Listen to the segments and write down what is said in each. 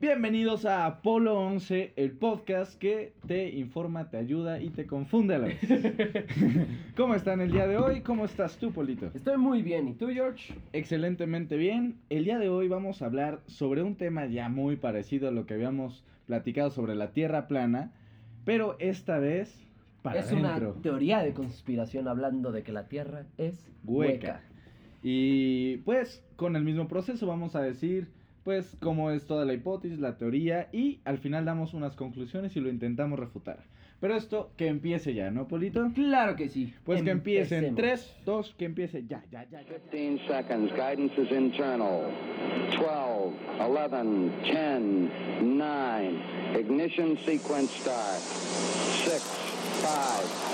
Bienvenidos a Apolo 11, el podcast que te informa, te ayuda y te confunde a la vez. ¿Cómo están el día de hoy? ¿Cómo estás tú, Polito? Estoy muy bien. ¿Y tú, George? Excelentemente bien. El día de hoy vamos a hablar sobre un tema ya muy parecido a lo que habíamos platicado sobre la Tierra plana, pero esta vez para es una teoría de conspiración hablando de que la Tierra es Hueca. hueca. Y pues con el mismo proceso vamos a decir pues cómo es toda la hipótesis, la teoría y al final damos unas conclusiones y lo intentamos refutar. Pero esto que empiece ya, ¿no, Polito? Claro que sí. Pues que empiece en Empecemos. 3, 2, que empiece ya, ya, ya, ya. 15 seconds. Guidance is internal. 12, 11, 10, 9. Ignition sequence start. 6, 5,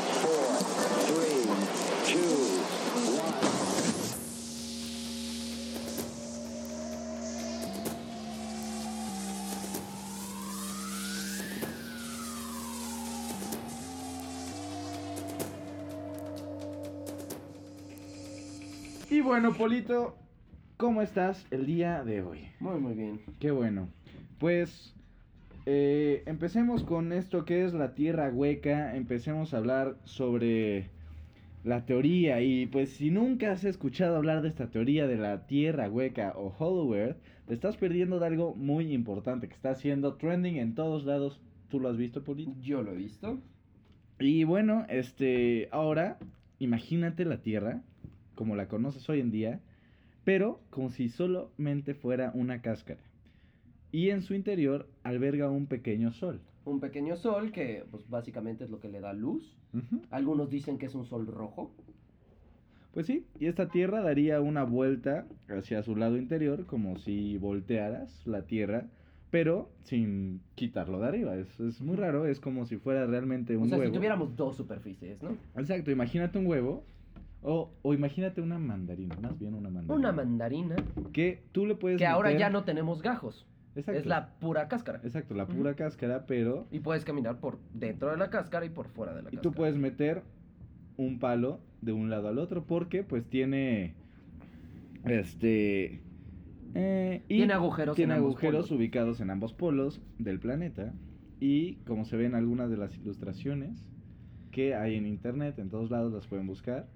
bueno, Polito, ¿cómo estás el día de hoy? Muy, muy bien. Qué bueno. Pues eh, empecemos con esto que es la Tierra hueca. Empecemos a hablar sobre la teoría. Y pues si nunca has escuchado hablar de esta teoría de la Tierra hueca o Hollow Earth, te estás perdiendo de algo muy importante que está haciendo trending en todos lados. ¿Tú lo has visto, Polito? Yo lo he visto. Y bueno, este, ahora imagínate la Tierra como la conoces hoy en día, pero como si solamente fuera una cáscara. Y en su interior alberga un pequeño sol. Un pequeño sol que, pues, básicamente es lo que le da luz. Algunos dicen que es un sol rojo. Pues sí, y esta Tierra daría una vuelta hacia su lado interior, como si voltearas la Tierra, pero sin quitarlo de arriba. Es, es muy raro, es como si fuera realmente un o sea, huevo. si tuviéramos dos superficies, ¿no? Exacto, imagínate un huevo. O, o imagínate una mandarina, más bien una mandarina. Una mandarina Que tú le puedes que ahora ya no tenemos gajos. Exacto. Es la pura cáscara. Exacto, la pura cáscara, pero... Y puedes caminar por dentro de la cáscara y por fuera de la Y cáscara. tú puedes meter un palo de un lado al otro porque pues tiene... Este... eh, y Tiene agujeros Tiene en agujeros ubicados en ambos polos del planeta. Y como se ven algunas de las ilustraciones que hay en internet, en todos lados las pueden buscar.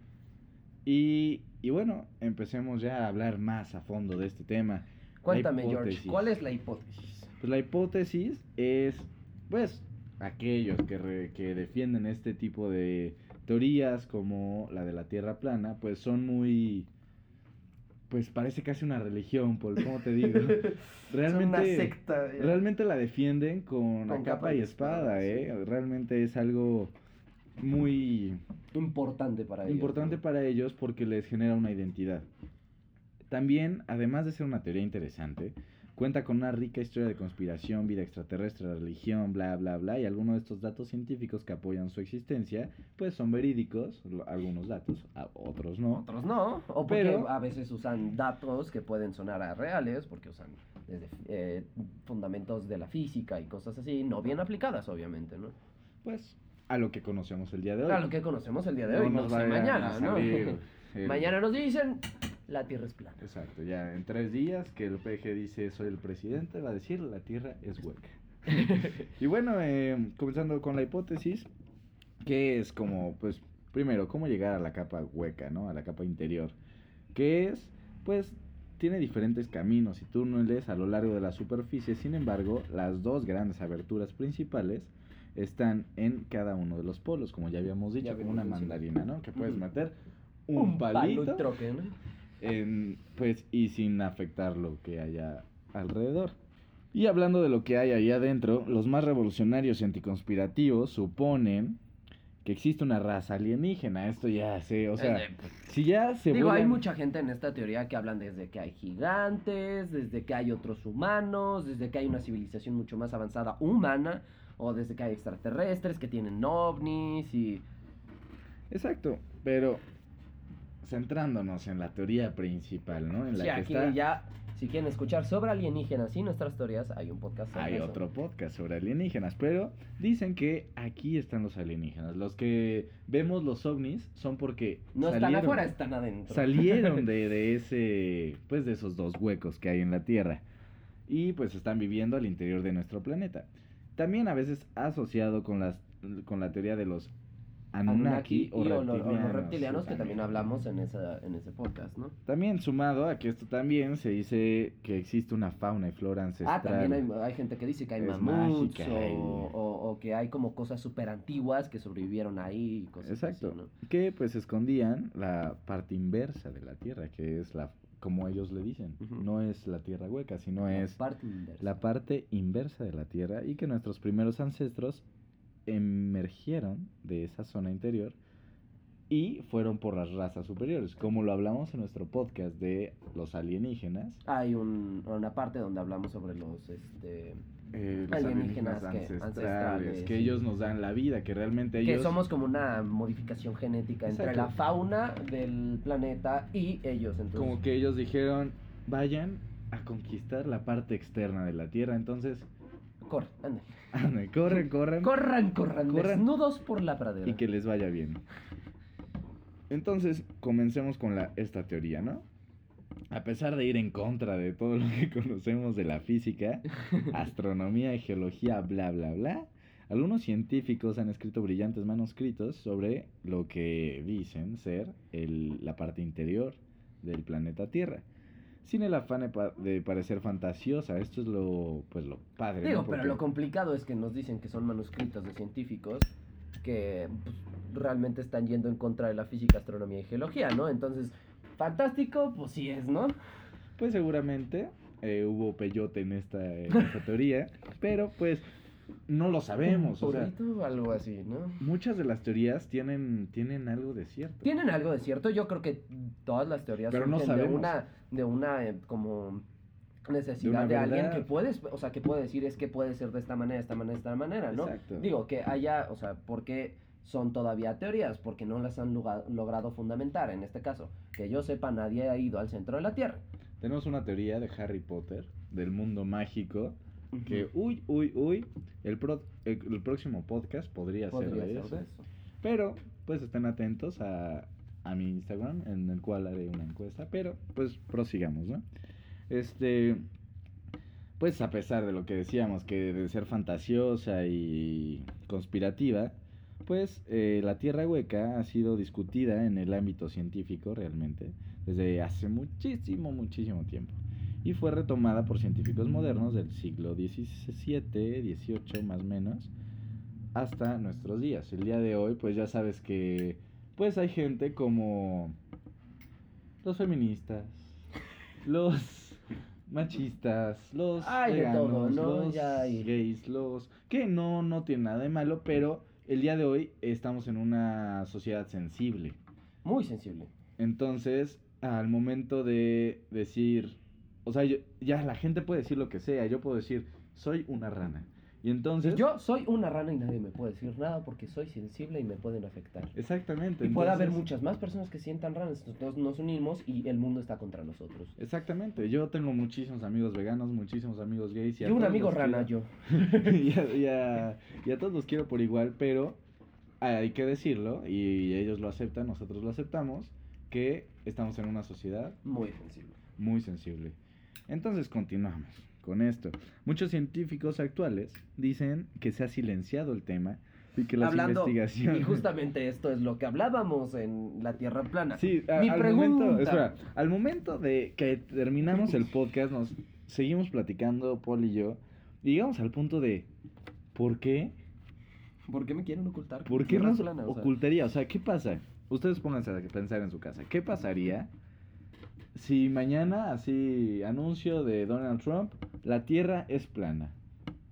Y, y bueno, empecemos ya a hablar más a fondo de este tema. Cuéntame, George. ¿cuál es la hipótesis? Pues la hipótesis es, pues, aquellos que, re- que defienden este tipo de teorías como la de la Tierra plana, pues son muy, pues parece casi una religión, Paul, ¿cómo te digo? Realmente, una secta. realmente la defienden con, capa y espada, ¿eh? Realmente es algo muy Importante para ellos. importante ¿no? para ellos porque les genera una identidad. También, además de ser una teoría interesante, cuenta con una rica historia de conspiración, vida extraterrestre, religión, bla, bla, bla, y algunos de estos datos científicos que apoyan su existencia, pues son verídicos, algunos datos, otros no. Otros no, o porque Pero- a veces usan datos que pueden sonar a reales, porque usan desde eh, fundamentos de la física y cosas así, no bien aplicadas, obviamente, ¿no? Pues, a lo que conocemos el día de hoy. Claro, lo que conocemos el día de hoy, no, nos sé mañana, a ¿no? eh, mañana nos dicen, la Tierra es plana. Exacto, ya en tres días que el PG dice soy el presidente, va a decir la Tierra es hueca. y bueno, eh, comenzando con la hipótesis, que es como, pues, primero, cómo llegar a la capa hueca, ¿no? A la capa interior. Que es, pues, tiene diferentes caminos y túneles a lo largo de la superficie, sin embargo, las dos grandes aberturas principales están en cada uno de los polos, como ya habíamos dicho, como una mandarina, ¿no? Que puedes meter un, palo palito ¿no? en- pues y sin afectar lo que haya alrededor. Y hablando de lo que hay ahí adentro, los más revolucionarios y anticonspirativos suponen que existe una raza alienígena. Esto ya sé, o sea, Eh, si ya se Digo, hay mucha gente en esta teoría que hablan desde que hay gigantes, desde que hay otros humanos, desde que hay una civilización mucho más avanzada humana, o desde que hay extraterrestres que tienen ovnis y... Exacto, pero centrándonos en la teoría principal, ¿no? En la Sí, que aquí está ya, si quieren escuchar sobre alienígenas y nuestras teorías, hay un podcast sobre Hay eso. otro podcast sobre alienígenas, pero dicen que aquí están los alienígenas. Los que vemos los ovnis son porque No están salieron- afuera, están adentro. salieron de, de ese, pues de esos dos huecos que hay en la Tierra. y pues están viviendo al interior de nuestro planeta. También a veces asociado con las con la teoría de los Anunnaki, o o los reptilianos, reptilianos, que también hablamos en, esa, en ese podcast, ¿no? También sumado a que esto también se dice que existe una fauna y flora ancestral. Ah, también hay, hay gente que dice que hay mamuts o- o que hay como cosas súper antiguas que sobrevivieron ahí y cosas Exacto. así, ¿no? Que pues escondían la parte inversa de la Tierra, que es la como ellos le dicen, no es la Tierra hueca, sino La es parte la parte inversa de la Tierra y que nuestros primeros ancestros emergieron de esa zona interior y fueron por las razas superiores, como lo hablamos en nuestro podcast de los alienígenas. Hay un- una parte donde hablamos sobre los, este, eh, los Alienígenas que- ancestrales, que ellos nos dan la vida, que realmente que ellos... somos como una modificación genética entre la fauna del planeta y ellos, entonces. Como que ellos dijeron, vayan a conquistar la parte externa de la Tierra, entonces, Corran, ande. ande, corren, corren, corran, corran, Corran. desnudos por la pradera. y que les vaya bien. Entonces, comencemos con la, esta teoría, ¿no? A pesar de ir en contra de todo lo que conocemos de la física, astronomía y geología, bla, bla, bla, algunos científicos han escrito brillantes manuscritos sobre lo que dicen ser el- la parte interior del planeta Tierra. Sin el afán de, pa- de parecer fantasiosa, esto es lo, pues, lo padre. ¿no? Digo, pero lo complicado es que nos dicen que son manuscritos de científicos que pues, realmente están yendo en contra de la física, astronomía y geología, ¿no? Entonces, fantástico, pues sí es, ¿no? Pues seguramente eh, hubo peyote en esta, en esta teoría, pero pues no lo sabemos. O sea, algo así, ¿no? muchas de las teorías tienen, tienen algo de cierto. Tienen algo de cierto, yo creo que todas las teorías Pero no surgen de sabemos. una, de una eh, como necesidad de, alguien que puedes, o sea, que puede decir es que puede ser de esta manera, de esta manera, de esta manera, ¿no? Exacto. Digo, que haya, o sea, ¿por qué son todavía teorías? Porque no las han logrado fundamentar, en este caso. Que yo sepa, nadie ha ido al centro de la Tierra. Tenemos una teoría de Harry Potter, del mundo mágico, que uy, uy, uy, el, pro- el, el próximo podcast podría, Podría ser de ser eso. de eso. Pero pues estén atentos a, a mi Instagram, en el cual haré una encuesta, pero pues prosigamos, ¿no? Este, pues a pesar de lo que decíamos, que de ser fantasiosa y conspirativa, pues eh, la Tierra hueca ha sido discutida en el ámbito científico realmente desde hace muchísimo, muchísimo tiempo. Y fue retomada por científicos modernos del siglo XVII, XVIII más o menos, hasta nuestros días. El día de hoy, pues ya sabes que pues hay gente como los feministas, los machistas, los veganos, todo, ¿no? los Ya hay- gays, los que no no tiene nada de malo, pero el día de hoy estamos en una sociedad sensible. Muy sensible. Entonces, al momento de decir, o sea, yo- ya la gente puede decir lo que sea, yo puedo decir, soy una rana. Y entonces, Yo soy una rana y nadie me puede decir nada porque soy sensible y me pueden afectar. exactamente. Y puede haber muchas más personas que sientan ranas. Entonces nos unimos y el mundo está contra nosotros. Exactamente, yo tengo muchísimos amigos veganos, muchísimos amigos gays. Y a un amigo rana, quiero- yo. y, a, y a- y a todos los quiero por igual, pero hay que decirlo, y ellos lo aceptan, nosotros lo aceptamos, que estamos en una sociedad Muy sensible. muy sensible. Entonces continuamos con esto. Muchos científicos actuales dicen que se ha silenciado el tema y que las Hablando, investigaciones... y justamente esto es lo que hablábamos en la Tierra plana. Sí, a- Mi al pregunta. momento, espera, al momento de que terminamos el podcast, nos seguimos platicando, Paul y yo, y llegamos al punto de, ¿por qué? ¿Por qué me quieren ocultar? ¿Por qué nos plana? Ocultaría? O sea, ¿qué pasa? Ustedes pónganse a pensar en su casa. ¿Qué pasaría si mañana, así, anuncio de Donald Trump, la Tierra es plana?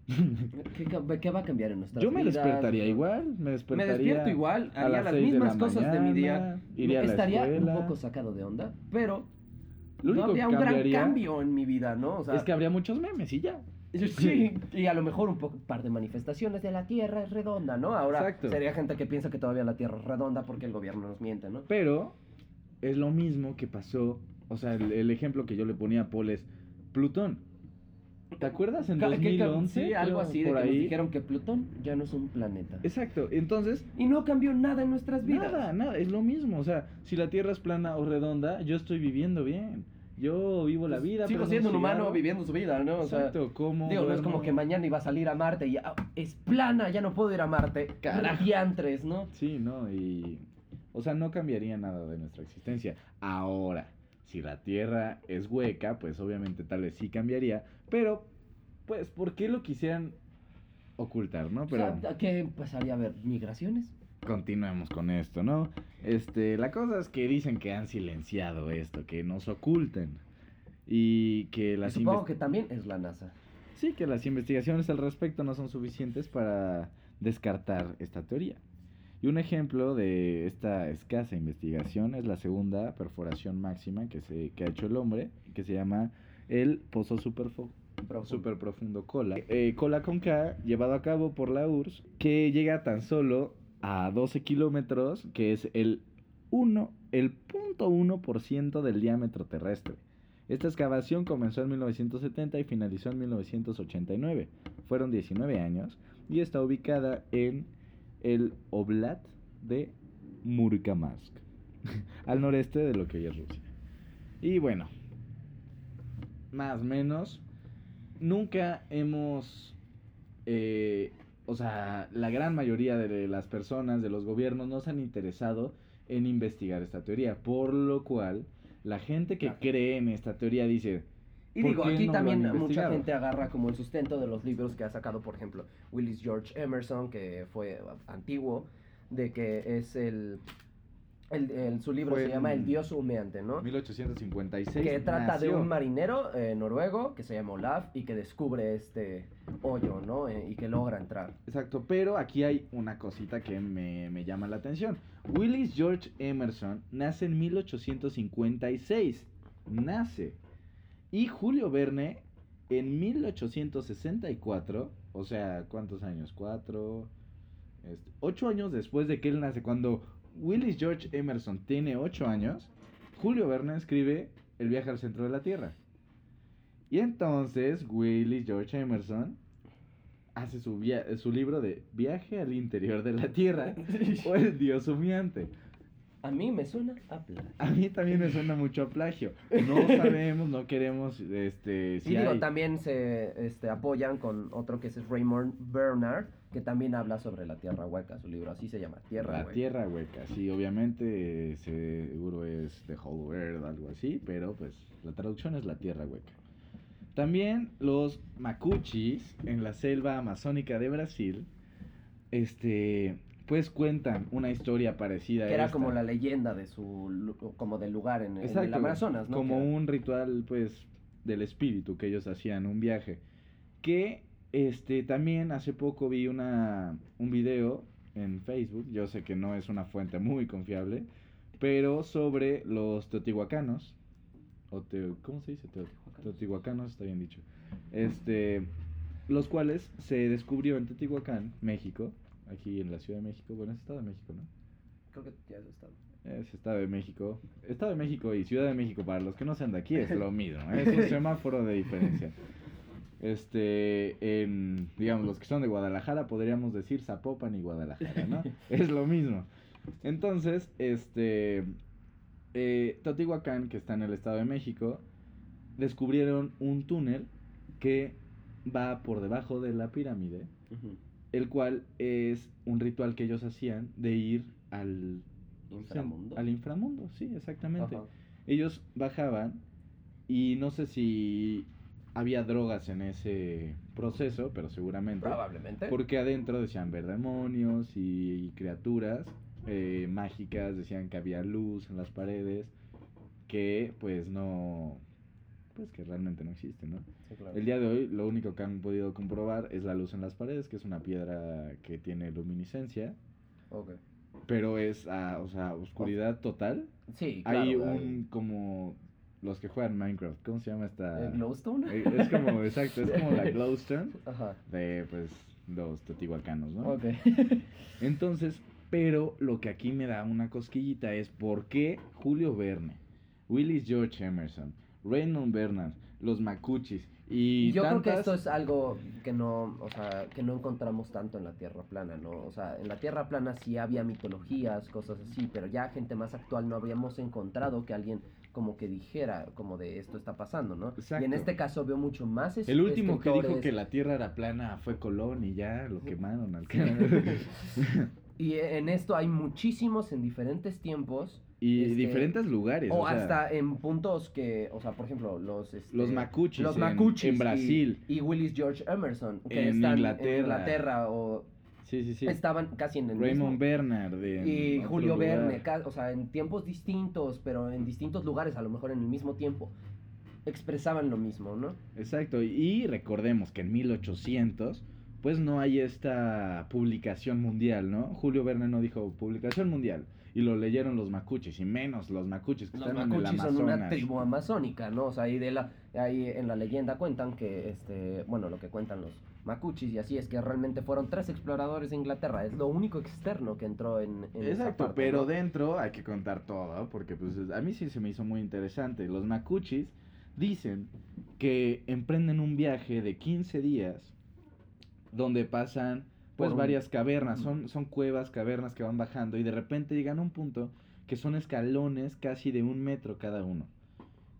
¿qué, qué va a cambiar en nuestra Yo me despertaría igual, me despertaría... Me despierto igual, a haría las las seis de mismas la cosas de mi día. mañana, iría a la Estaría un poco sacado de onda, pero Lo no único habría que un gran cambio en mi vida, ¿no? O sea, es que habría muchos memes y ya. Sí, y a lo mejor un poco, par de manifestaciones de la Tierra es redonda, ¿no? Ahora Exacto. sería gente que piensa que todavía la Tierra es redonda porque el gobierno nos miente, ¿no? Pero es lo mismo que pasó, o sea, el, el ejemplo que yo le ponía a Paul es Plutón. ¿Te acuerdas en Ca- que ca- 2011? Sí, algo así de que nos ahí? dijeron que Plutón ya no es un planeta. Exacto, entonces, Y no cambió nada en nuestras vidas. nada, nada, es lo mismo, o sea, si la Tierra es plana o redonda, yo estoy viviendo bien. Yo vivo la vida. Sigo siendo un humano viviendo su vida, ¿no? O sea, Exacto, como. digo, no es como que mañana iba a salir a Marte y ya, "Ah, es plana, ya no puedo ir a Marte. Carajo. Diantres, ¿no? Sí, no, y. O sea, no cambiaría nada de nuestra existencia. Ahora, si la Tierra es hueca, pues obviamente tal vez sí cambiaría. Pero, pues, ¿por qué lo quisieran ocultar, no? Pero. O sea, ¿Qué pasaría a ver? ¿Migraciones? continuemos con esto, ¿no? Este, la cosa es que dicen que han silenciado esto, que nos oculten. Y que Y las supongo inves- que también es la NASA. Sí, que las investigaciones al respecto no son suficientes para descartar esta teoría. Y un ejemplo de esta escasa investigación es la segunda perforación máxima que, se, que ha hecho el hombre, que se llama el Pozo Superfo Profundo. super profundo cola. Eh, cola con K, llevado a cabo por la URSS, que llega tan solo a 12 kilómetros, que es el 1, el 0.1% del diámetro terrestre. Esta excavación comenzó en 1970 y finalizó en 1989. Fueron 19 años y está ubicada en el Oblat de Murmansk, al noreste de lo que hoy es Rusia. Y bueno, más o menos, nunca hemos, eh, o sea, la gran mayoría de las personas, de los gobiernos, no se han interesado en investigar esta teoría, por lo cual la gente que cree en esta teoría dice, Y ¿Por digo, aquí no también mucha gente agarra como el sustento de los libros que ha sacado, por ejemplo, Willis George Emerson, que fue antiguo, de que es el... el- el- su libro se llama El Dios humeante, ¿no? 1856. Que trata de un marinero eh, noruego que se llama Olaf y que descubre este hoyo, ¿no? Eh, y que logra entrar. Exacto, pero aquí hay una cosita que me, me llama la atención. Willis George Emerson nace en 1856. Nace. Y Julio Verne en 1864. O sea, ¿cuántos años? Cuatro. este, ocho años después de que él nace. Cuando Willis George Emerson tiene ocho años, Julio Verne escribe El viaje al centro de la Tierra. Y entonces Willis George Emerson hace su, via- su libro de Viaje al interior de la Tierra o El Dios humeante. A mí me suena a plagio. A mí también me suena mucho a plagio. No sabemos, no queremos, este, si y digo, hay- también se este, apoyan con otro que es Raymond Bernard, que también habla sobre la Tierra Hueca, su libro así se llama, Tierra la Hueca. Tierra hueca. Sí, obviamente seguro es The Whole Earth, algo así, pero pues la traducción es la Tierra hueca. También los macuchis en la selva amazónica de Brasil, este, pues cuentan una historia parecida Que era esta. como la leyenda de su como del lugar en, en el Amazonas, ¿no? Como Que un ritual, pues, del espíritu que ellos hacían, un viaje. Que, este, también hace poco vi una, un video en Facebook, yo sé que no es una fuente muy confiable, pero sobre los teotihuacanos, o teo- ¿cómo se dice? Teo- Teotihuacanos, está bien dicho. Este, los cuales se descubrió en Teotihuacán, México, aquí en la Ciudad de México, bueno, es Estado de México, ¿no? Creo que ya eso está. Es Estado de México. Estado de México y Ciudad de México, para los que no sean de aquí, es lo mismo. Es un semáforo de diferencia. Este, en, digamos, los que son de Guadalajara, podríamos decir Zapopan y Guadalajara, ¿no? Es lo mismo. Entonces, este, eh, Teotihuacán, que está en el Estado de México, descubrieron un túnel que va por debajo de la pirámide el cual es un ritual que ellos hacían de ir al Inframundo. Al inframundo, sí, exactamente. Ajá. Ellos bajaban y no sé si había drogas en ese proceso, pero seguramente. Probablemente. Porque adentro decían ver demonios y, criaturas eh, mágicas, decían que había luz en las paredes, que pues no, pues que realmente no existe, ¿no? Sí, claro. El día de hoy lo único que han podido comprobar es la luz en las paredes, que es una piedra que tiene luminiscencia, pero es, ah, o sea, oscuridad total. Sí, claro. Hay un como los que juegan Minecraft, ¿cómo se llama esta? ¿El glowstone? Eh, Es como, exacto, es como la glowstone Ajá. de pues los teotihuacanos, ¿no? Ok. Entonces, pero lo que aquí me da una cosquillita es por qué Julio Verne, Willis George Emerson, Raymond Bernard, los Macuchis Y Yo creo que esto es algo que no, o sea, que no encontramos tanto en la Tierra plana, ¿no? O sea, en la Tierra plana sí había mitologías, cosas así, pero ya gente más actual no habríamos encontrado que alguien como que dijera como de esto está pasando, ¿no? Y en este caso veo mucho más El último que dijo que la Tierra era plana fue Colón y ya lo quemaron al Y en esto hay muchísimos en diferentes tiempos Y Este, diferentes lugares. o, o sea, hasta en puntos que, o sea, por ejemplo, los este, Los macuchis los en- macuchis en y- Brasil. y, Willis George Emerson que En están Inglaterra. en Inglaterra o Sí, sí, sí. estaban casi en el Raymond mismo. Bernard. en y Julio. Verne, o sea, en tiempos distintos, pero en distintos lugares, a lo mejor en el mismo tiempo, expresaban lo mismo, ¿no? Exacto, y recordemos que en 1800, pues no hay esta publicación mundial, ¿no? Julio Verne no dijo publicación mundial, y lo leyeron los macuches, y menos los macuches que Los están en el macuchis son una Amazonas. tribu amazónica, ¿no? O sea, ahí, de la, ahí en la leyenda cuentan que, este, bueno, lo que cuentan los macuchis y así es que realmente fueron tres exploradores de Inglaterra. Es lo único externo que entró en, en Exacto, parte, pero ¿no? dentro hay que contar todo, porque pues a mí sí se me hizo muy interesante. Los macuchis dicen que emprenden un viaje de 15 días donde pasan pues un- varias cavernas, son, son cuevas, cavernas que van bajando y de repente llegan a un punto que son escalones casi de un metro cada uno.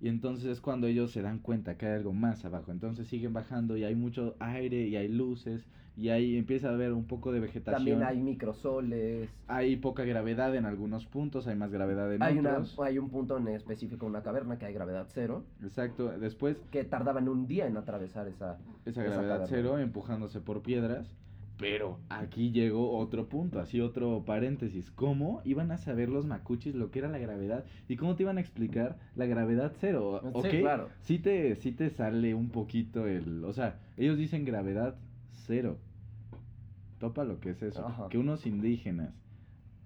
Y entonces es cuando ellos se dan cuenta que hay algo más abajo. Entonces siguen bajando y hay mucho aire y hay luces y ahí empieza a haber un poco de vegetación. También hay microsoles. Hay poca gravedad en algunos puntos, hay más gravedad en Hay, una, otros. hay un punto en específico, una caverna, que hay gravedad cero, Exacto. Después, que tardaban un día en atravesar esa... esa gravedad cero empujándose por piedras. Pero aquí llegó otro punto, así otro paréntesis. ¿Cómo iban a saber los macuchis lo que era la gravedad? ¿Y cómo te iban a explicar la gravedad cero? Sí, ¿Ok? claro. Sí te, sí te sale un poquito el... O sea, ellos dicen gravedad cero. Topa lo que es eso. Ajá. Que unos indígenas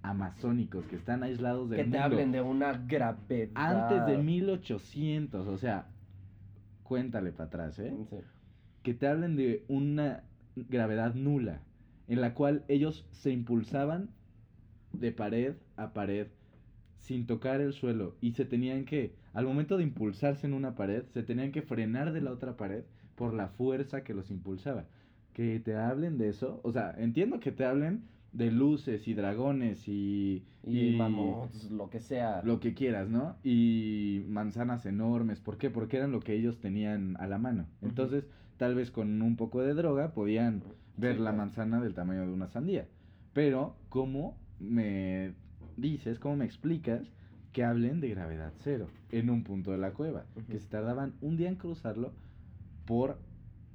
amazónicos que están aislados del Que te mundo, hablen de una gravedad. antes de 1800, o sea, cuéntale para atrás, ¿eh? Sí. Que te hablen de una gravedad nula, en la cual ellos se impulsaban de pared a pared sin tocar el suelo y se tenían que, al momento de impulsarse en una pared, se tenían que frenar de la otra pared por la fuerza que los impulsaba. Que te hablen de eso, o sea, entiendo que te hablen de luces y dragones y, Y, lo que sea. lo que quieras, ¿no? Y manzanas enormes. ¿Por qué? Porque eran lo que ellos tenían a la mano. Entonces, tal vez con un poco de droga podían ver Sí, la claro. manzana del tamaño de una sandía. Pero, ¿cómo me dices, cómo me explicas que hablen de gravedad cero en un punto de la cueva? Que se tardaban un día en cruzarlo por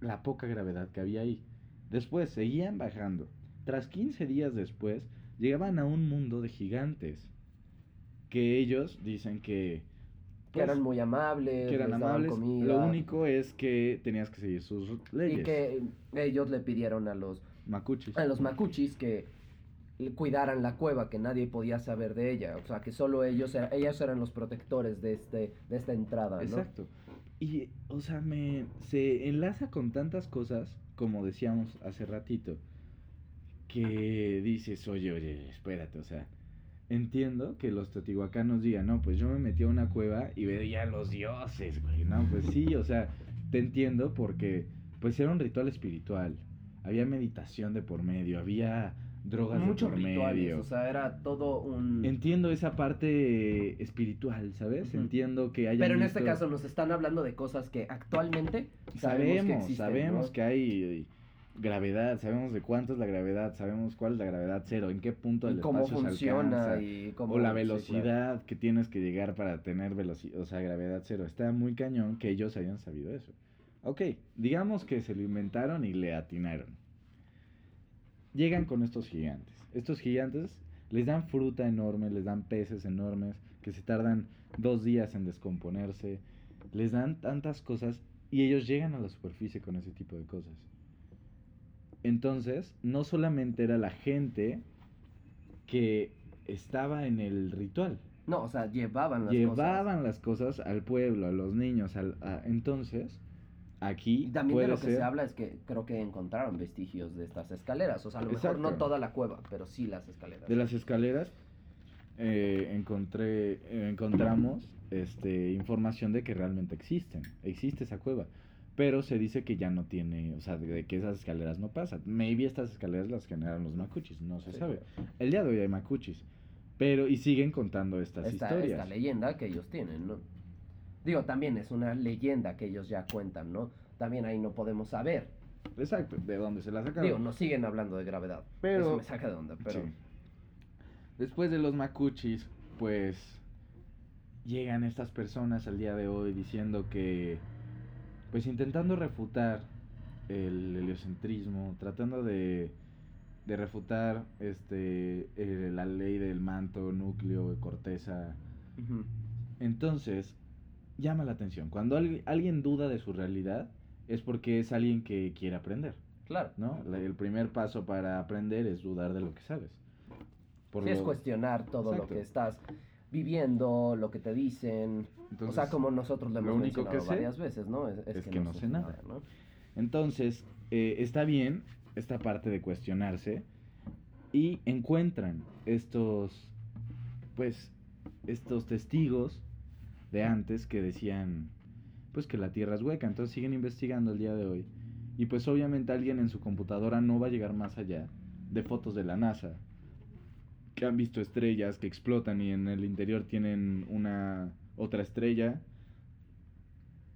la poca gravedad que había ahí. Después seguían bajando. Tras 15 días después, llegaban a un mundo de gigantes. Que ellos dicen que... que pues, eran muy amables, que eran les daban amables. comida, Lo único es que tenías que seguir sus leyes. Y que ellos le pidieron a los, Macuchis. a los macuchis que cuidaran la cueva, que nadie podía saber de ella. O sea, que solo ellos, era- ellos eran los protectores de, este, de esta entrada, ¿no? Exacto. Y, o sea, me se enlaza con tantas cosas, como decíamos hace ratito, que dices, oye, oye, espérate, o sea, entiendo que los teotihuacanos digan, no, pues yo me metí a una cueva y veía a los dioses, güey, no, pues sí, o sea, te entiendo porque, pues era un ritual espiritual, había meditación de por medio, había drogas Muchos de por rituales, medio. o sea, era todo un... Entiendo esa parte espiritual, ¿sabes? Entiendo que hay Pero en este caso nos están hablando de cosas que actualmente sabemos, sabemos, que existen, sabemos ¿no? que hay gravedad, sabemos de cuánto es la gravedad, sabemos cuál es la gravedad cero, en qué punto del cómo espacio se funciona alcanza, y cómo... o la sí, claro. velocidad que tienes que llegar para tener velocidad, o sea, gravedad cero. Está muy cañón que ellos hayan sabido eso. Ok, digamos que se lo inventaron y le atinaron. Llegan con estos gigantes. Estos gigantes les dan fruta enorme, les dan peces enormes que se tardan dos días en descomponerse. Les dan tantas cosas y ellos llegan a la superficie con ese tipo de cosas. Entonces, no solamente era la gente que estaba en el ritual, No, o sea, llevaban las llevaban las cosas al pueblo, a los niños. Al, a- entonces, aquí Y también puede de lo que se habla es que creo que encontraron vestigios de estas escaleras. O sea, a lo mejor no toda la cueva, pero sí las escaleras. de las escaleras eh, encontré eh, encontramos este información de que realmente existen existe esa cueva pero se dice que ya no tiene, o sea, de, de que esas escaleras no pasan. Maybe estas escaleras las generaron los macuchis, no se Sí, sabe. El día de hoy hay macuchis, pero y siguen contando estas esta, historias. esta leyenda que ellos tienen, ¿no? Digo, también es una leyenda que ellos ya cuentan, ¿no? También ahí no podemos saber. Exacto, de dónde se la sacaron. Digo, nos siguen hablando de gravedad. Pero- Eso me saca de onda, pero... Sí. Después de los macuchis, pues llegan estas personas al día de hoy diciendo que, pues intentando refutar el heliocentrismo, tratando de, de refutar este eh, la ley del manto, núcleo, corteza. Entonces, llama la atención. Cuando al- alguien duda de su realidad, es porque es alguien que quiere aprender. Claro. ¿no? La- El primer paso para aprender es dudar de lo que sabes. Por Sí, es cuestionar todo Exacto. lo que estás viviendo, lo que te dicen. Entonces, o sea, como nosotros lo lo hemos que sé varias veces, ¿no? Es, es que no sé nada. ¿no? entonces eh, está bien esta parte de cuestionarse y encuentran estos, pues, estos testigos de antes que decían, pues, que la Tierra es hueca. Entonces siguen investigando el día de hoy. Y pues obviamente alguien en su computadora no va a llegar más allá de fotos de la NASA que han visto estrellas que explotan y en el interior tienen una otra estrella.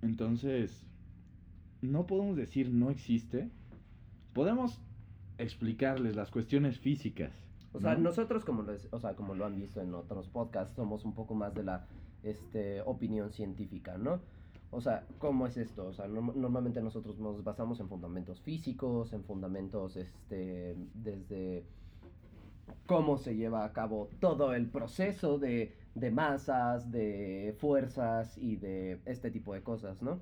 Entonces, no podemos decir no existe. Podemos explicarles las cuestiones físicas. O sea, ¿no? nosotros, como lo, es- o sea, como lo han visto en otros podcasts, somos un poco más de la este, opinión científica, ¿no? O sea, ¿cómo es esto? O sea, norm- normalmente nosotros nos basamos en fundamentos físicos, en fundamentos, este, desde cómo se lleva a cabo todo el proceso de, de masas, de fuerzas y de este tipo de cosas, ¿no?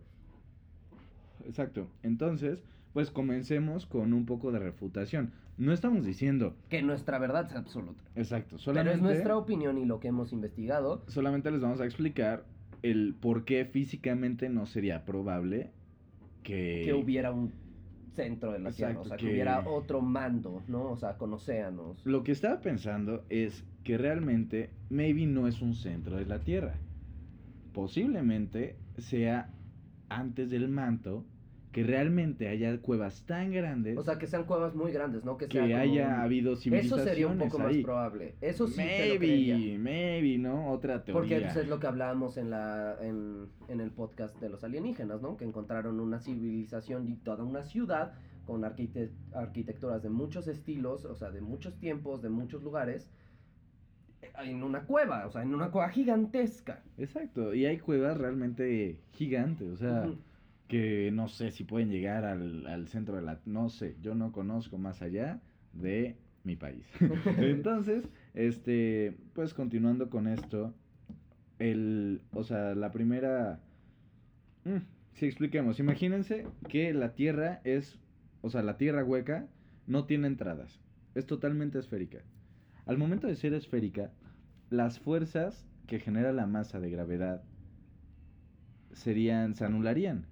Exacto. Entonces, pues comencemos con un poco de refutación. No estamos diciendo, Que nuestra verdad es absoluta. exacto, Pero solamente, es nuestra opinión y lo que hemos investigado solamente les vamos a explicar el por qué físicamente no sería probable que, que hubiera un centro de la Tierra, o sea, que... que- hubiera otro mando, ¿no? O sea, con océanos. Lo que estaba pensando es que realmente maybe no es un centro de la Tierra. Posiblemente sea antes del manto que realmente haya cuevas tan grandes O sea, que sean cuevas muy grandes, ¿no? Que, sea haya un- habido Eso civilizaciones sería un poco más probable. Eso sí te lo. Maybe, maybe, ¿no? Otra Porque teoría. pues, es lo que hablábamos en, la, en, en el podcast de los alienígenas, ¿no? Que encontraron una civilización y toda una ciudad con arquite- arquitecturas de muchos estilos, o sea, de muchos tiempos, de muchos lugares, en una cueva, o sea, en una cueva gigantesca. Exacto, y hay cuevas realmente gigantes, o sea. Que no sé si pueden llegar al, al centro de la... No sé, yo no conozco más allá de mi país. Entonces, este, pues continuando con esto, el, o sea, la primera... Mm, sí, expliquemos, imagínense que la Tierra es, o sea, la Tierra hueca no tiene entradas, es totalmente esférica. Al momento de ser esférica, las fuerzas que genera la masa de gravedad serían, se anularían.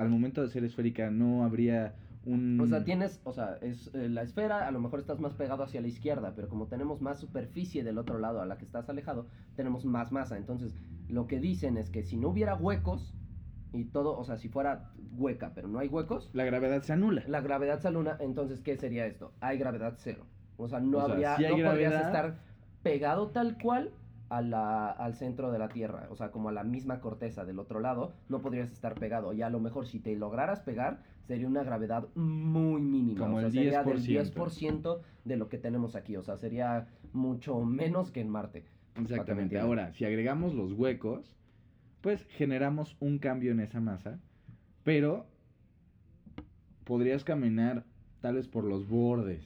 Al momento de ser esférica no habría un... O sea, tienes, o sea, es eh, la esfera, a lo mejor estás más pegado hacia la izquierda, pero como tenemos más superficie del otro lado a la que estás alejado, tenemos más masa. Entonces, lo que dicen es que si no hubiera huecos y todo, o sea, si fuera hueca, pero no hay huecos, La gravedad se anula. la gravedad se aluna, entonces, ¿qué sería esto? Hay gravedad cero. O sea, no O sea, habría, no podrías estar pegado tal cual a la, al centro de la Tierra, o sea, como a la misma corteza del otro lado, no podrías estar pegado. Y a lo mejor si te lograras pegar, sería una gravedad muy mínima. Como o sea, el sería 10%. del 10% de lo que tenemos aquí. O sea, sería mucho menos que en Marte. Exactamente. Ahora, si agregamos los huecos, pues generamos un cambio en esa masa, pero podrías caminar tal vez por los bordes.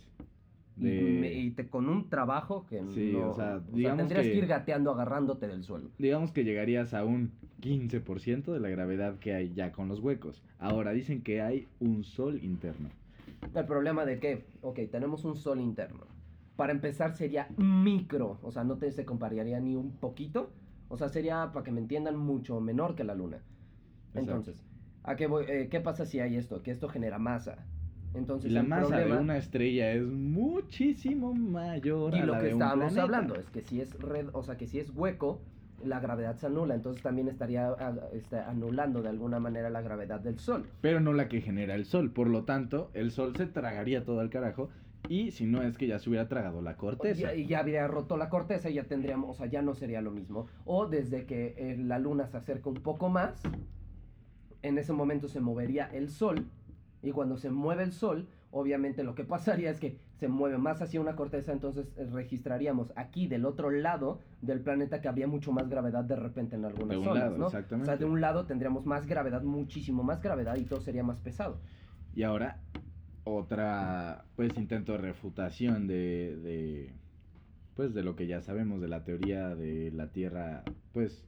Y, De... me- y te, con un trabajo que Sí, no... o sea, digamos tendrías que... que- ir gateando agarrándote del suelo. Digamos que llegarías a un 15% de la gravedad que hay ya con los huecos. Ahora dicen que hay un sol interno. El problema de que, ok, tenemos un sol interno. Para empezar sería micro, o sea, no te se compararía ni un poquito. O sea, sería, para que me entiendan, mucho menor que la luna. Exacto. Entonces, ¿a qué, voy? Eh, ¿qué pasa si hay esto? Que esto genera masa. Entonces, la el masa problema- de una estrella es muchísimo mayor Y a lo la que de estábamos hablando es que si es red, o sea, que si es hueco, la gravedad se anula, entonces también estaría a- este, anulando de alguna manera la gravedad del Sol. Pero no la que genera el sol. Por lo tanto, el sol se tragaría todo al carajo. Y si no es que ya se hubiera tragado la corteza. Ya- Y ya habría roto la corteza y ya tendríamos, o sea, ya no sería lo mismo. O desde que eh, la luna se acerca un poco más, en ese momento se movería el sol. Y cuando se mueve el sol, obviamente lo que pasaría es que se mueve más hacia una corteza, entonces eh, registraríamos aquí del otro lado del planeta que habría mucho más gravedad de repente en algunas De un zonas, lado, ¿no? O exactamente. sea, de un lado tendríamos más gravedad, muchísimo más gravedad y todo sería más pesado. Y ahora, otra, pues, intento de refutación de, de, pues, de lo que ya sabemos de la teoría de la Tierra, pues,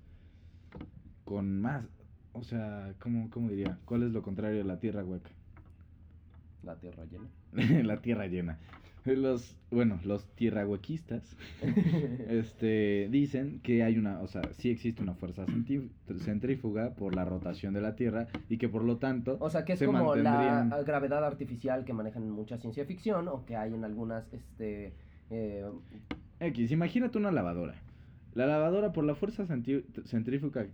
con más, o sea, ¿cómo, cómo diría? ¿Cuál es lo contrario de la Tierra hueca? La Tierra llena. la Tierra llena. Los, bueno, los tierrahuequistas, este, dicen que hay una, o sea, sí existe una fuerza centrífuga por la rotación de la Tierra y que por lo tanto O sea, que es se como la mantendrían- gravedad artificial que manejan en mucha ciencia ficción o que hay en algunas, este, eh, X, imagínate una lavadora. La lavadora por la fuerza centrífuga,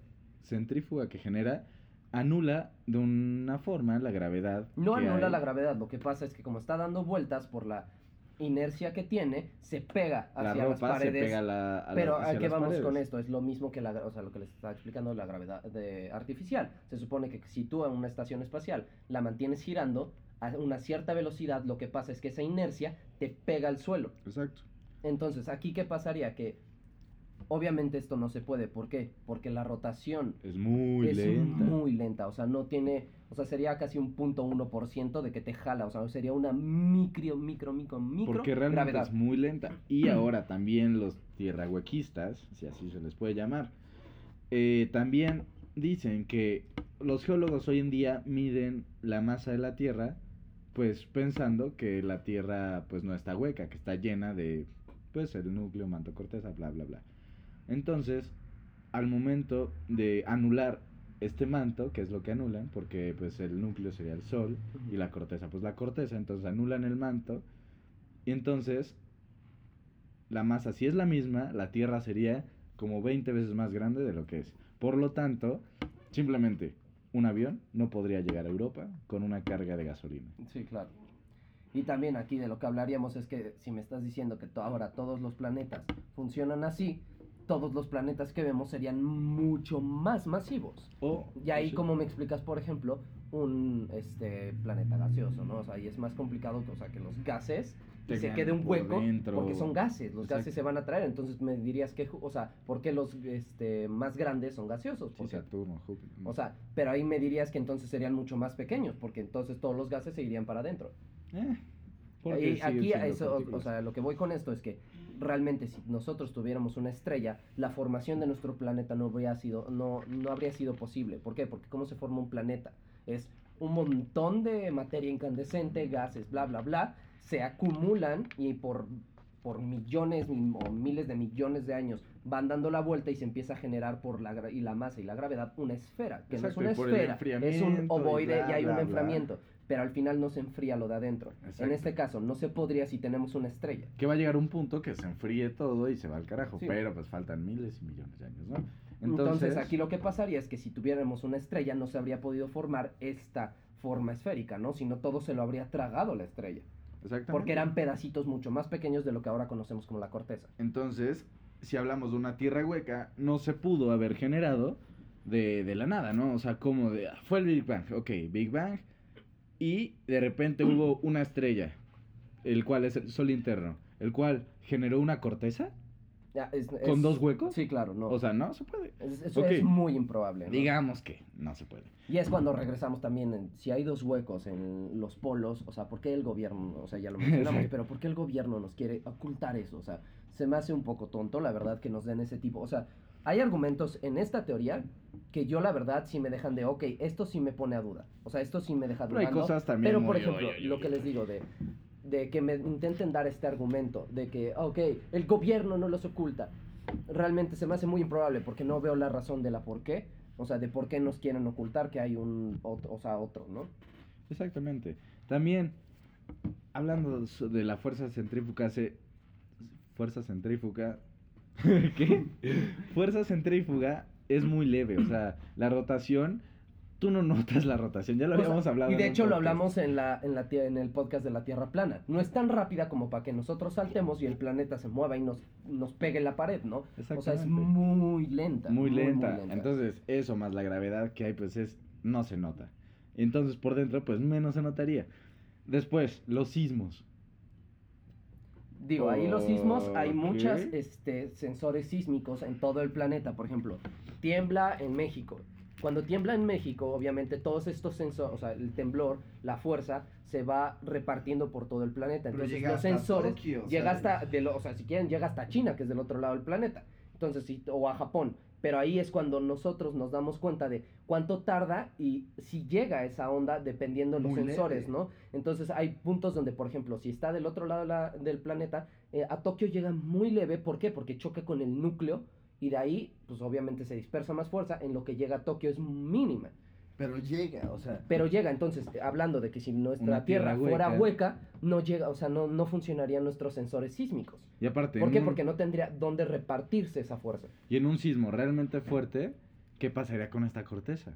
centrífuga que genera anula de una forma la gravedad. no anula hay. la gravedad, lo que pasa es que como está dando vueltas por la inercia que tiene, se pega La hacia las se paredes. pega a la, a la- pero ¿a qué vamos paredes. con esto? Es lo mismo que la, o sea, lo que les estaba explicando la gravedad de artificial. Se supone que si tú en una estación espacial la mantienes girando a una cierta velocidad, lo que pasa es que esa inercia te pega al suelo. Exacto. Entonces, aquí qué pasaría que obviamente esto no se puede, ¿por qué? Porque la rotación Es muy es lenta. muy lenta, o sea, no tiene, o sea, sería casi un punto uno por ciento de que te jala, o sea, sería una micro, micro, micro, micro Porque realmente gravedad. es muy lenta. Y ahora también los tierrahuequistas, si así se les puede llamar, eh, también dicen que los geólogos hoy en día miden la masa de la Tierra, pues pensando que la Tierra pues no está hueca, que está llena de pues el núcleo, manto, corteza, bla, bla, bla. Entonces, al momento de anular este manto, que es lo que anulan, porque pues el núcleo sería el sol y la corteza pues la corteza, entonces anulan el manto y entonces la masa si es la misma, la Tierra sería como 20 veces más grande de lo que es. Por lo tanto, simplemente un avión no podría llegar a Europa con una carga de gasolina. Sí, claro. Y también aquí de lo que hablaríamos es que si me estás diciendo que ahora todos los planetas funcionan así, todos los planetas que vemos serían mucho más masivos. O Y ahí sí, como me explicas, por ejemplo, un este planeta gaseoso, ¿no? O sea, ahí es más complicado que, o sea, que los gases y se quede un hueco dentro- porque son gases, los gases se van a traer, entonces me dirías que, o sea, ¿por qué los este, más grandes son gaseosos? sí, Porque, Saturno, Júpiter. o sea, pero ahí me dirías que entonces serían mucho más pequeños, porque entonces todos los gases se irían para adentro. Eh, Y siguen aquí, eso, o- sea, lo que voy con esto es que realmente si nosotros tuviéramos una estrella, la formación de nuestro planeta no habría sido, no, no habría sido posible. ¿Por qué? Porque cómo se forma un planeta es un montón de materia incandescente, gases, bla, bla, bla, se acumulan y por, por millones mi- o miles de millones de años van dando la vuelta y se empieza a generar por la, y la masa y la gravedad una esfera, que Exacto, no es una esfera, es enfriamiento un ovoide y, bla, hay un bla. Pero al final no se enfría lo de adentro. En este caso no se podría si tenemos una estrella. Que va a llegar un punto que se enfríe todo y se va al carajo. Sí. Pero pues faltan miles y millones de años, ¿no? Entonces, aquí lo que pasaría es que si tuviéramos una estrella no se habría podido formar esta forma esférica, ¿no? Sino todo se lo habría tragado la estrella. Exactamente. Porque eran pedacitos mucho más pequeños de lo que ahora conocemos como la corteza. Entonces, si hablamos de una tierra hueca, no se pudo haber generado de, de la nada, ¿no? O sea, como de... Fue el Big Bang, ok, Big Bang. Y de repente hubo una estrella, el cual es el Sol interno, el cual generó una corteza. Ya, es- ¿Con es- dos huecos? Sí, claro, no. O sea, no se puede. Es- eso es muy improbable. ¿no? Digamos que no se puede. Y es cuando regresamos también, en- si hay dos huecos en los polos, o sea, ¿por qué el gobierno, o sea, ya lo mencionamos, pero ¿por qué el gobierno nos quiere ocultar eso? O sea, se me hace un poco tonto, la verdad, que nos den ese tipo, o sea, hay argumentos en esta teoría que yo la verdad sí me dejan de, ok, esto sí me pone a duda, o sea, esto sí me deja Pero hay dudando, cosas también pero por muy- ejemplo, oy, oy, lo oy, que les digo de, de que me intenten dar este argumento de que, ok, el gobierno no los oculta, realmente se me hace muy improbable porque no veo la razón de la por qué, o sea, de por qué nos quieren ocultar que hay un, otro, o sea, otro, ¿no? Exactamente. También, hablando de la fuerza centrífuga, se, fuerza centrífuga, ¿Qué? Fuerza centrífuga es muy leve, o sea, la rotación, tú no notas la rotación, ya lo O sea, habíamos hablado. Y de en hecho lo podcast. hablamos en la, en la en el podcast de la Tierra plana. No es tan rápida como para que nosotros saltemos y el planeta se mueva y nos, nos pegue la pared, ¿no? O sea, es Exactamente. muy lenta. muy lenta. Entonces, eso más la gravedad que hay, pues es, no se nota. Entonces, por dentro, pues menos se notaría. Después, los sismos. Digo, ahí los sismos, hay muchos este, sensores sísmicos en todo el planeta. Por ejemplo, tiembla en México. Cuando tiembla en México, obviamente todos estos sensores, o sea, el temblor, la fuerza, se va repartiendo por todo el planeta. Entonces los sensores Tokio, llega hasta, de lo- o sea, si quieren, llega hasta China, que es del otro lado del planeta. Entonces, sí, o a Japón. Pero ahí es cuando nosotros nos damos cuenta de cuánto tarda y si llega esa onda dependiendo de los Muy sensores, leve. ¿no? Entonces hay puntos donde, por ejemplo, si está del otro lado de la- del planeta, eh, a Tokio llega muy leve. ¿Por qué? Porque choca con el núcleo y de ahí, pues obviamente se dispersa más fuerza. En lo que llega a Tokio es mínima. Pero llega, o sea. Pero llega, entonces, eh, hablando de que si nuestra tierra tierra, fuera hueca. no llega, o sea, no, no funcionarían nuestros sensores sísmicos. Y aparte, ¿Por qué? un- Porque no tendría dónde repartirse esa fuerza. y en un sismo realmente fuerte, ¿qué pasaría con esta corteza?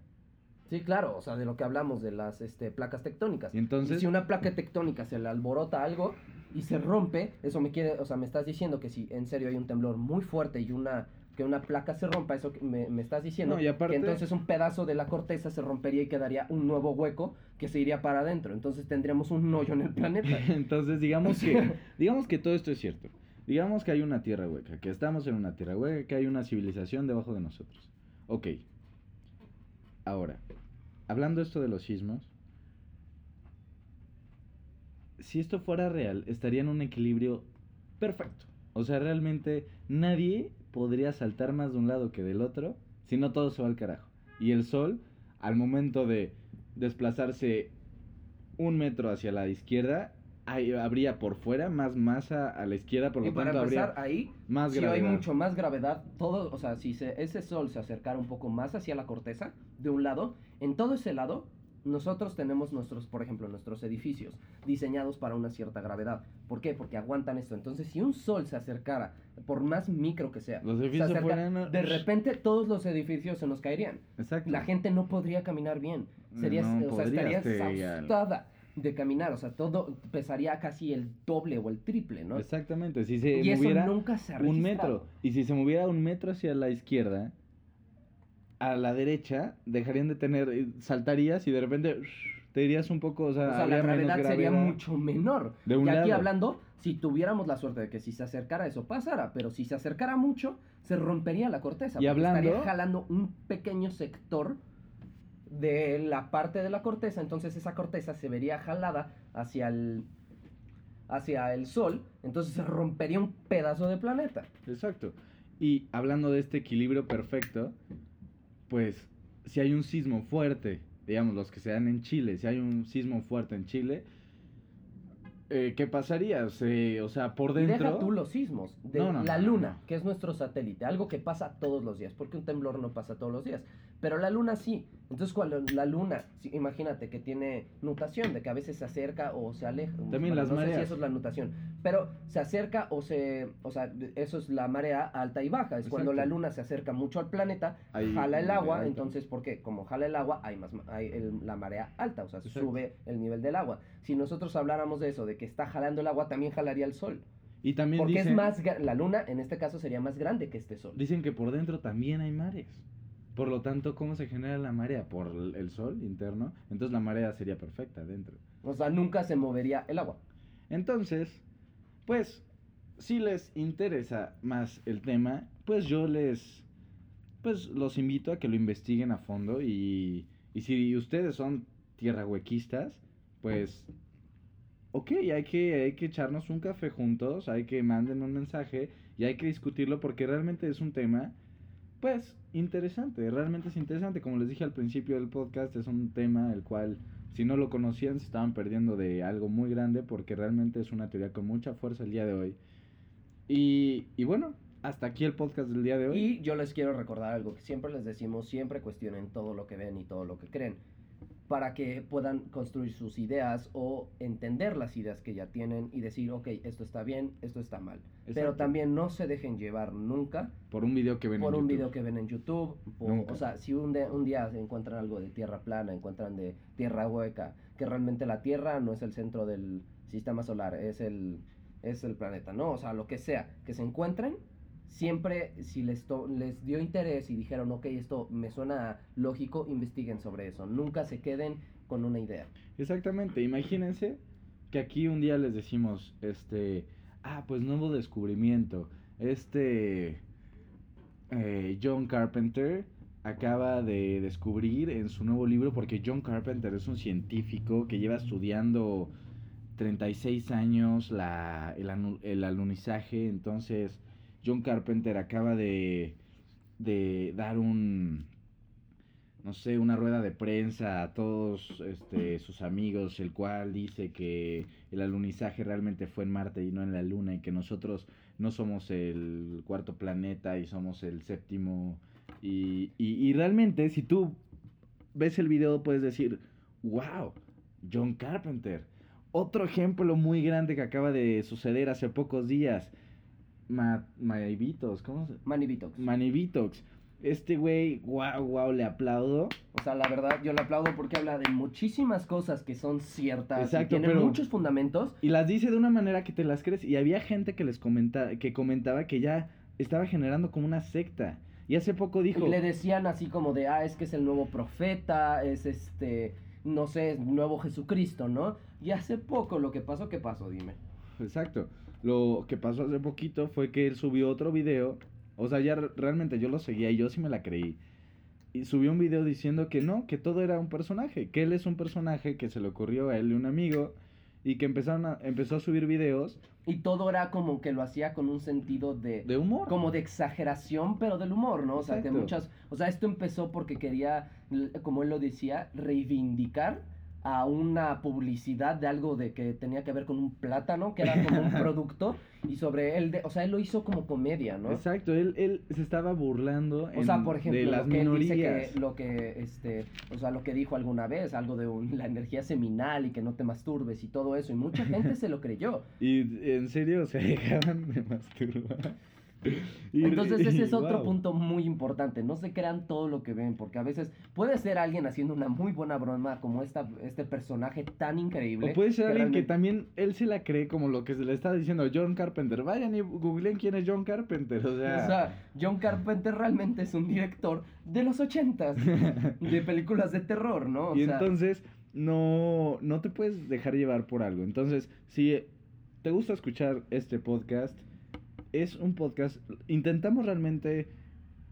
Sí, claro, o sea, de lo que hablamos de las este, placas tectónicas. Y entonces, Y si una placa tectónica se le alborota algo y se rompe, eso me quiere, o sea, me estás diciendo que si en serio hay un temblor muy fuerte y una que una placa se rompa, eso que me, me estás diciendo No, y aparte- que entonces un pedazo de la corteza se rompería y quedaría un nuevo hueco que se iría para adentro. Entonces tendríamos un hoyo en el planeta. entonces digamos que, digamos que todo esto es cierto. Digamos que hay una tierra hueca, que estamos en una tierra hueca, que hay una civilización debajo de nosotros. Ok. Ahora, hablando esto de los sismos, si esto fuera real, estaría en un equilibrio perfecto. O sea, realmente nadie podría saltar más de un lado que del otro, si no todo se va al carajo. Y el sol, al momento de desplazarse un metro hacia la izquierda, hay- habría por fuera más masa a la izquierda, por y lo para tanto empezar, habría ahí, más si gravedad. hay mucho más gravedad, todo, o sea, si se- ese sol se acercara un poco más hacia la corteza, de un lado, en todo ese lado, nosotros tenemos nuestros, por ejemplo, nuestros edificios diseñados para una cierta gravedad. ¿Por qué? Porque aguantan esto. Entonces, si un sol se acercara, por más micro que sea, Los se edificios acerca, fueran- de repente todos los edificios se nos caerían. Exacto. La gente no podría caminar bien. Sería, No o sea, estaría asustada de caminar. O sea, todo pesaría casi el doble o el triple, ¿no? Exactamente. Si se y eso moviera nunca se ha un metro, y si se moviera un metro hacia la izquierda, a la derecha, dejarían de tener, eh, saltarías y de repente te irías un poco, o sea, O sea, la gravedad sería mucho menor. De un y aquí lado. hablando, si tuviéramos la suerte de que si se acercara eso pasara, pero si se acercara mucho, se rompería la corteza. Y hablando- Estaría jalando un pequeño sector de la parte de la corteza, entonces esa corteza se vería jalada hacia el hacia el sol, entonces se rompería un pedazo de planeta. Exacto. Y hablando de este equilibrio perfecto, pues si hay un sismo fuerte, digamos los que se dan en Chile, si hay un sismo fuerte en Chile, eh, ¿qué pasaría? Se- o sea, por Y dentro... deja tú los sismos de No, no, la no, luna, que es nuestro satélite, algo que pasa todos los días, porque un temblor no pasa todos los días, pero la luna sí. Entonces cuando la luna, sí, imagínate que tiene nutación, de que a veces se acerca o se aleja. También las no sé si mareas. eso es la nutación, pero se acerca o se, o sea, eso es la marea alta y baja, es cuando Exacto. la luna se acerca mucho al planeta, Hay jala el agua, alta. entonces ¿por qué? Como jala el agua, hay más hay el- la marea alta, o sea, Exacto. sube el nivel del agua. Si nosotros habláramos de eso, de que está jalando el agua, también jalaría el sol. Y también Porque dicen, es más, la luna en este caso sería más grande que este sol. dicen que por dentro también hay mares. Por lo tanto, ¿cómo se genera la marea? Por el sol interno. Entonces la marea sería perfecta dentro. O sea, nunca se movería el agua. Entonces, pues, si les interesa más el tema, pues yo les, pues los invito a que lo investiguen a fondo y, y si ustedes son tierrahuequistas, pues, ok, hay que, hay que echarnos un café juntos, hay que manden un mensaje y hay que discutirlo porque realmente es un tema, pues, interesante, realmente es interesante. Como les dije al principio del podcast, es un tema el cual si no lo conocían, se estaban perdiendo de algo muy grande porque realmente es una teoría con mucha fuerza el día de hoy. Y, y bueno, hasta aquí el podcast del día de hoy. Y yo les quiero recordar algo que siempre les decimos, siempre cuestionen todo lo que ven y todo lo que creen. Para que puedan construir sus ideas o entender las ideas que ya tienen y decir, ok, esto está bien, esto está mal. Pero también no se dejen llevar nunca Por un video que ven por en un YouTube. video que ven en YouTube. por- o sea, si un, de- un día encuentran algo de tierra plana, encuentran de tierra hueca, que realmente la Tierra no es el centro del sistema solar, es el, es el planeta, ¿no? O sea, lo que sea, que se encuentren, siempre si les, to- les dio interés y dijeron, ok, esto me suena lógico, investiguen sobre eso. Nunca se queden con una idea. Exactamente, imagínense que aquí un día les decimos, este, ah, pues nuevo descubrimiento, este eh, John Carpenter acaba de descubrir en su nuevo libro, porque John Carpenter es un científico que lleva estudiando 36 años la, el, el alunizaje, entonces John Carpenter acaba de, dar un, no sé, una rueda de prensa a todos este, sus amigos, el cual dice que el alunizaje realmente fue en Marte y no en la Luna y que nosotros no somos el cuarto planeta y somos el séptimo. Y, y, y realmente si tú ves el video puedes decir, wow, John Carpenter. Otro ejemplo muy grande que acaba de suceder hace pocos días. Ma ¿cómo se Manivitox. Manivitox. Este güey, wow, wow, le aplaudo. O sea, la verdad, yo le aplaudo porque habla de muchísimas cosas que son ciertas. Exacto, y tienen pero- muchos fundamentos. Y las dice de una manera que te las crees. Y había gente que les comenta, que comentaba que ya estaba generando como una secta. Y hace poco dijo. Y le decían así como de, ah, es que es el nuevo profeta, es este, no sé, es nuevo Jesucristo, ¿no? Y hace poco lo que pasó, ¿qué pasó? Dime. Exacto. Lo que pasó hace poquito fue que él subió otro video. O sea, ya re- realmente yo lo seguía y yo sí me la creí. Y subió un video diciendo que no, que todo era un personaje. Que él es un personaje que se le ocurrió a él y un amigo. Y que empezaron a, empezó a subir videos Y todo era como que lo hacía con un sentido de, de humor. como de exageración, pero del humor, ¿no? O sea, que Exacto. muchas, o sea, esto empezó porque quería, como él lo decía, reivindicar a una publicidad de algo de que tenía que ver con un plátano, que era como un producto, y sobre él, de, o sea, él lo hizo como comedia, ¿no? Exacto, él, él se estaba burlando O sea, en- por ejemplo, de las lo que dice que lo que este, o sea, lo que dijo alguna vez, algo de un- la energía seminal y que no te masturbes y todo eso, y mucha gente se lo creyó. Y en serio se dejaban de masturbar. Entonces ese es otro wow. punto muy importante, no se crean todo lo que ven, porque a veces puede ser alguien haciendo una muy buena broma como esta, este personaje tan increíble. O puede ser alguien que también él se la cree como lo que se le está diciendo John Carpenter. Vayan y googleen quién es John Carpenter. O sea, O sea, John Carpenter realmente es un director de los ochentas, de películas de terror, ¿no? O y sea, entonces no, no te puedes dejar llevar por algo. Entonces, si te gusta escuchar este podcast, es un podcast. Intentamos realmente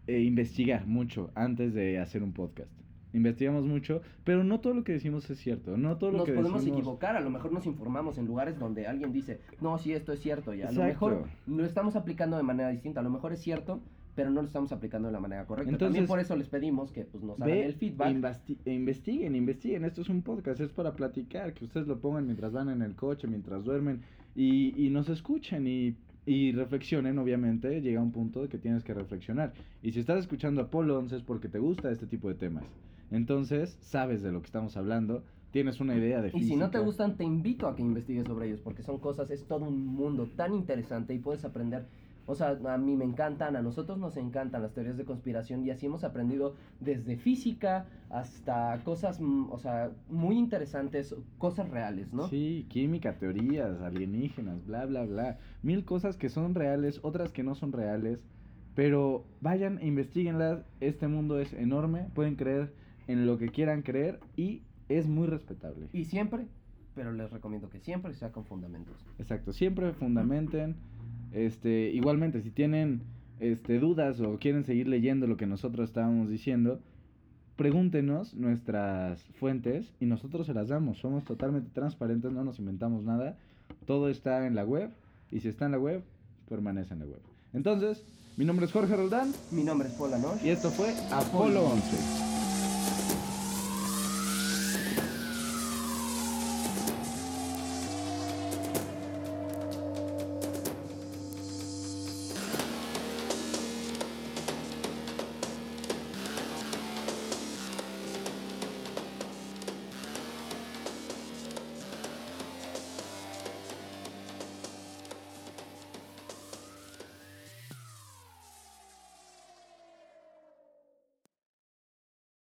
eh, investigar mucho antes de hacer un podcast. Investigamos mucho, pero no todo lo que decimos es cierto. No todo lo nos que podemos decimos... equivocar, a lo mejor nos informamos en lugares donde alguien dice, no, sí, esto es cierto, y a lo mejor lo estamos aplicando de manera distinta, a lo mejor es cierto, pero no lo estamos aplicando de la manera correcta. También Entonces, por eso les pedimos que pues, nos hagan Ve, el feedback. investi- e investiguen, investiguen. Esto es un podcast, es para platicar, que ustedes lo pongan mientras van en el coche, mientras duermen y, y nos escuchen y, y reflexionen, obviamente. Llega un punto de que tienes que reflexionar. Y si estás escuchando Apolo 11 es porque te gusta este tipo de temas. Entonces, sabes de lo que estamos hablando, tienes una idea de Y si no te gustan, te invito a que investigues sobre ellos, porque son cosas, es todo un mundo tan interesante y puedes aprender. O sea, a mí me encantan, a nosotros nos encantan las teorías de conspiración y así hemos aprendido desde física hasta cosas, mm, o sea, muy interesantes, cosas reales, ¿no? Sí, química, teorías, alienígenas, bla, bla, bla. Mil cosas que son reales, otras que no son reales. Pero vayan e investiguenlas. Este mundo es enorme. Pueden creer en lo que quieran creer y es muy respetable. Y siempre, pero les recomiendo que siempre sea con fundamentos. Exacto, siempre fundamenten. Este, igualmente, si tienen este, dudas o quieren seguir leyendo lo que nosotros estábamos diciendo, pregúntenos nuestras fuentes y nosotros se las damos. Somos totalmente transparentes, no nos inventamos nada. Todo está en la web y si está en la web, permanece en la web. Entonces, mi nombre es Jorge Roldán Mi nombre es Paula Noche. y esto fue Apolo 11.